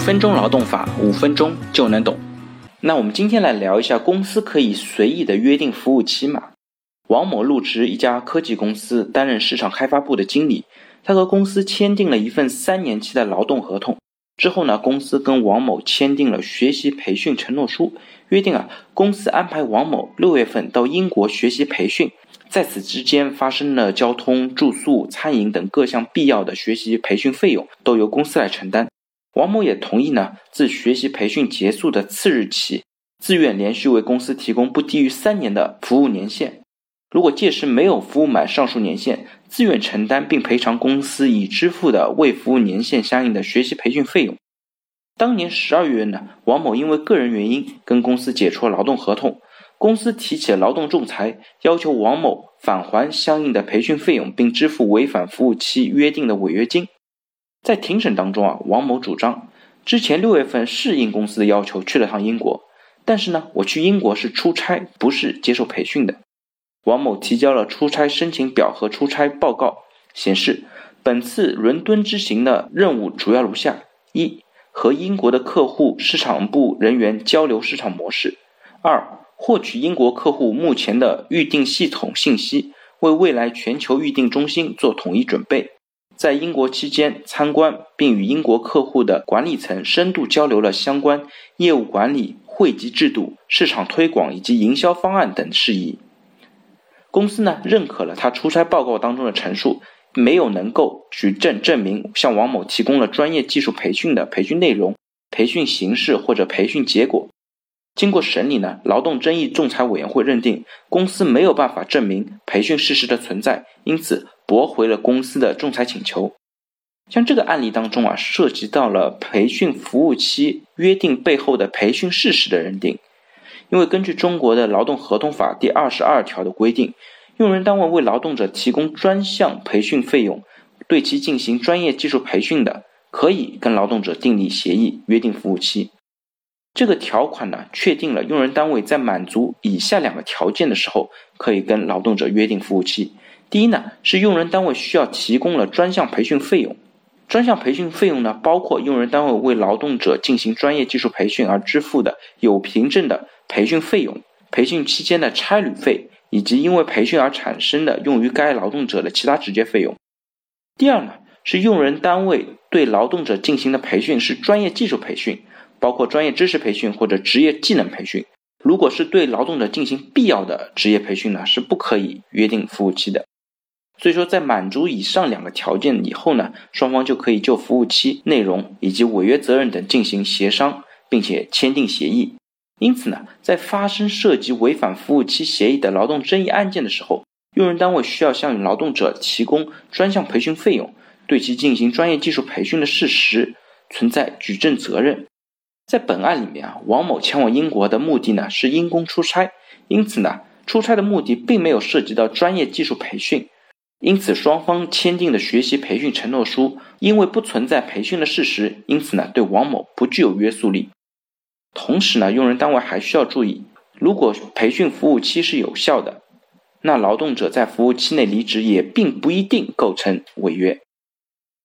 分钟劳动法，五分钟就能懂。那我们今天来聊一下公司可以随意的约定服务期嘛？王某入职一家科技公司，担任市场开发部的经理。他和公司签订了一份三年期的劳动合同。之后呢，公司跟王某签订了学习培训承诺书，约定啊，公司安排王某六月份到英国学习培训。在此之间发生了交通、住宿、餐饮等各项必要的学习培训费用，都由公司来承担。王某也同意呢，自学习培训结束的次日起，自愿连续为公司提供不低于三年的服务年限。如果届时没有服务满上述年限，自愿承担并赔偿公司已支付的未服务年限相应的学习培训费用。当年十二月呢，王某因为个人原因跟公司解除了劳动合同。公司提起劳动仲裁，要求王某返还相应的培训费用，并支付违反服务期约定的违约金。在庭审当中啊，王某主张，之前六月份是应公司的要求去了趟英国，但是呢，我去英国是出差，不是接受培训的。王某提交了出差申请表和出差报告，显示本次伦敦之行的任务主要如下：一、和英国的客户市场部人员交流市场模式；二、获取英国客户目前的预订系统信息，为未来全球预订中心做统一准备。在英国期间参观并与英国客户的管理层深度交流了相关业务管理、汇集制度、市场推广以及营销方案等事宜。公司呢认可了他出差报告当中的陈述，没有能够举证证明向王某提供了专业技术培训的培训内容、培训形式或者培训结果。经过审理呢，劳动争议仲裁委员会认定公司没有办法证明培训事实的存在，因此驳回了公司的仲裁请求。像这个案例当中啊，涉及到了培训服务期约定背后的培训事实的认定。因为根据中国的劳动合同法第二十二条的规定，用人单位为劳动者提供专项培训费用，对其进行专业技术培训的，可以跟劳动者订立协议，约定服务期。这个条款呢，确定了用人单位在满足以下两个条件的时候，可以跟劳动者约定服务期。第一呢，是用人单位需要提供了专项培训费用。专项培训费用呢，包括用人单位为劳动者进行专业技术培训而支付的有凭证的培训费用、培训期间的差旅费，以及因为培训而产生的用于该劳动者的其他直接费用。第二呢，是用人单位对劳动者进行的培训是专业技术培训。包括专业知识培训或者职业技能培训，如果是对劳动者进行必要的职业培训呢，是不可以约定服务期的。所以说，在满足以上两个条件以后呢，双方就可以就服务期内容以及违约责任等进行协商，并且签订协议。因此呢，在发生涉及违反服务期协议的劳动争议案件的时候，用人单位需要向劳动者提供专项培训费用，对其进行专业技术培训的事实存在举证责任。在本案里面啊，王某前往英国的目的呢是因公出差，因此呢，出差的目的并没有涉及到专业技术培训，因此双方签订的学习培训承诺书，因为不存在培训的事实，因此呢，对王某不具有约束力。同时呢，用人单位还需要注意，如果培训服务期是有效的，那劳动者在服务期内离职也并不一定构成违约，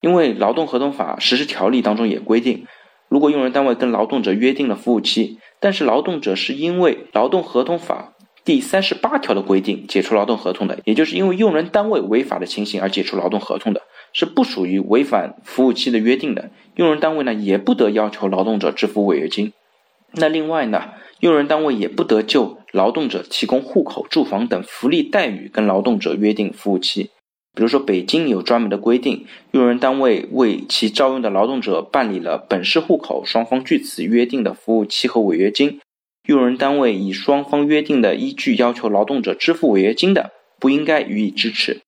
因为劳动合同法实施条例当中也规定。如果用人单位跟劳动者约定了服务期，但是劳动者是因为劳动合同法第三十八条的规定解除劳动合同的，也就是因为用人单位违法的情形而解除劳动合同的，是不属于违反服务期的约定的。用人单位呢也不得要求劳动者支付违约金。那另外呢，用人单位也不得就劳动者提供户口、住房等福利待遇跟劳动者约定服务期。比如说，北京有专门的规定，用人单位为其招用的劳动者办理了本市户口，双方据此约定的服务期和违约金，用人单位以双方约定的依据要求劳动者支付违约金的，不应该予以支持。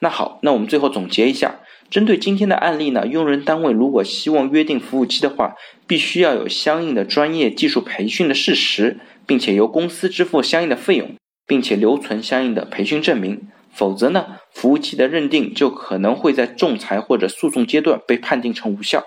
那好，那我们最后总结一下，针对今天的案例呢，用人单位如果希望约定服务期的话，必须要有相应的专业技术培训的事实，并且由公司支付相应的费用，并且留存相应的培训证明。否则呢，服务期的认定就可能会在仲裁或者诉讼阶段被判定成无效。